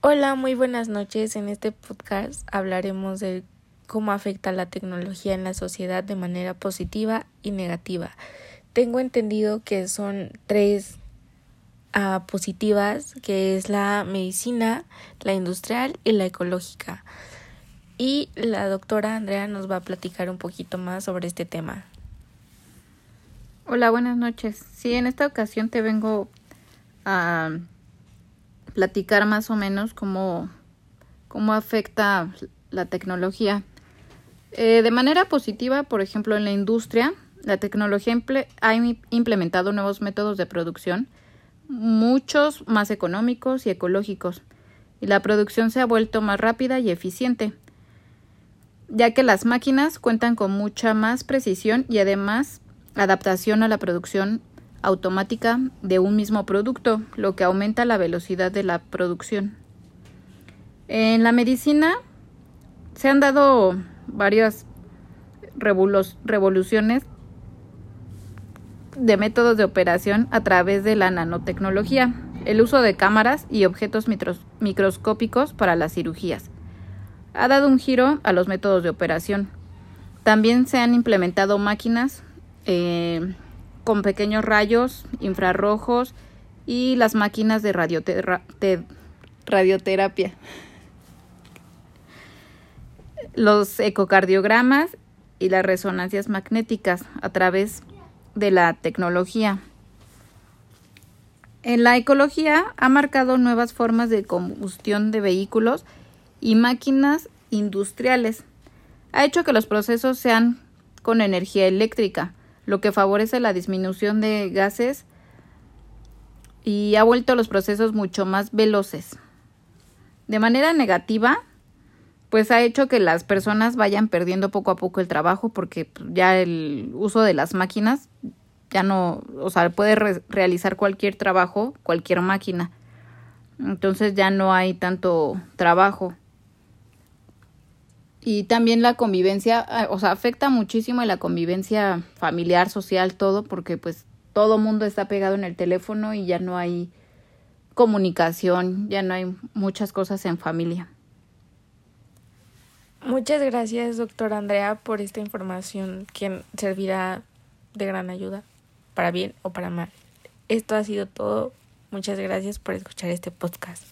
Hola, muy buenas noches. En este podcast hablaremos de cómo afecta la tecnología en la sociedad de manera positiva y negativa. Tengo entendido que son tres uh, positivas, que es la medicina, la industrial y la ecológica. Y la doctora Andrea nos va a platicar un poquito más sobre este tema. Hola, buenas noches. Sí, en esta ocasión te vengo a platicar más o menos cómo, cómo afecta la tecnología. Eh, de manera positiva, por ejemplo, en la industria, la tecnología ha implementado nuevos métodos de producción, muchos más económicos y ecológicos, y la producción se ha vuelto más rápida y eficiente, ya que las máquinas cuentan con mucha más precisión y además adaptación a la producción automática de un mismo producto, lo que aumenta la velocidad de la producción. En la medicina se han dado varias revoluciones de métodos de operación a través de la nanotecnología, el uso de cámaras y objetos microscópicos para las cirugías. Ha dado un giro a los métodos de operación. También se han implementado máquinas eh, con pequeños rayos infrarrojos y las máquinas de, radioterapia. Los ecocardiogramas y las resonancias magnéticas a través de la tecnología. En la ecología ha marcado nuevas formas de combustión de vehículos y máquinas industriales. Ha hecho que los procesos sean con energía eléctrica, lo que favorece la disminución de gases y ha vuelto los procesos mucho más veloces. De manera negativa, pues ha hecho que las personas vayan perdiendo poco a poco el trabajo porque ya el uso de las máquinas ya no, o sea, puede realizar cualquier trabajo, cualquier máquina. Entonces ya no hay tanto trabajo y también la convivencia, ah, o sea, afecta muchísimo la convivencia familiar, social, todo, porque pues todo mundo está pegado en el teléfono y ya no hay comunicación, ya no hay muchas cosas en familia. Muchas gracias, doctora Andrea, por esta información que servirá de gran ayuda, para bien o para mal. Esto ha sido todo. Muchas gracias por escuchar este podcast.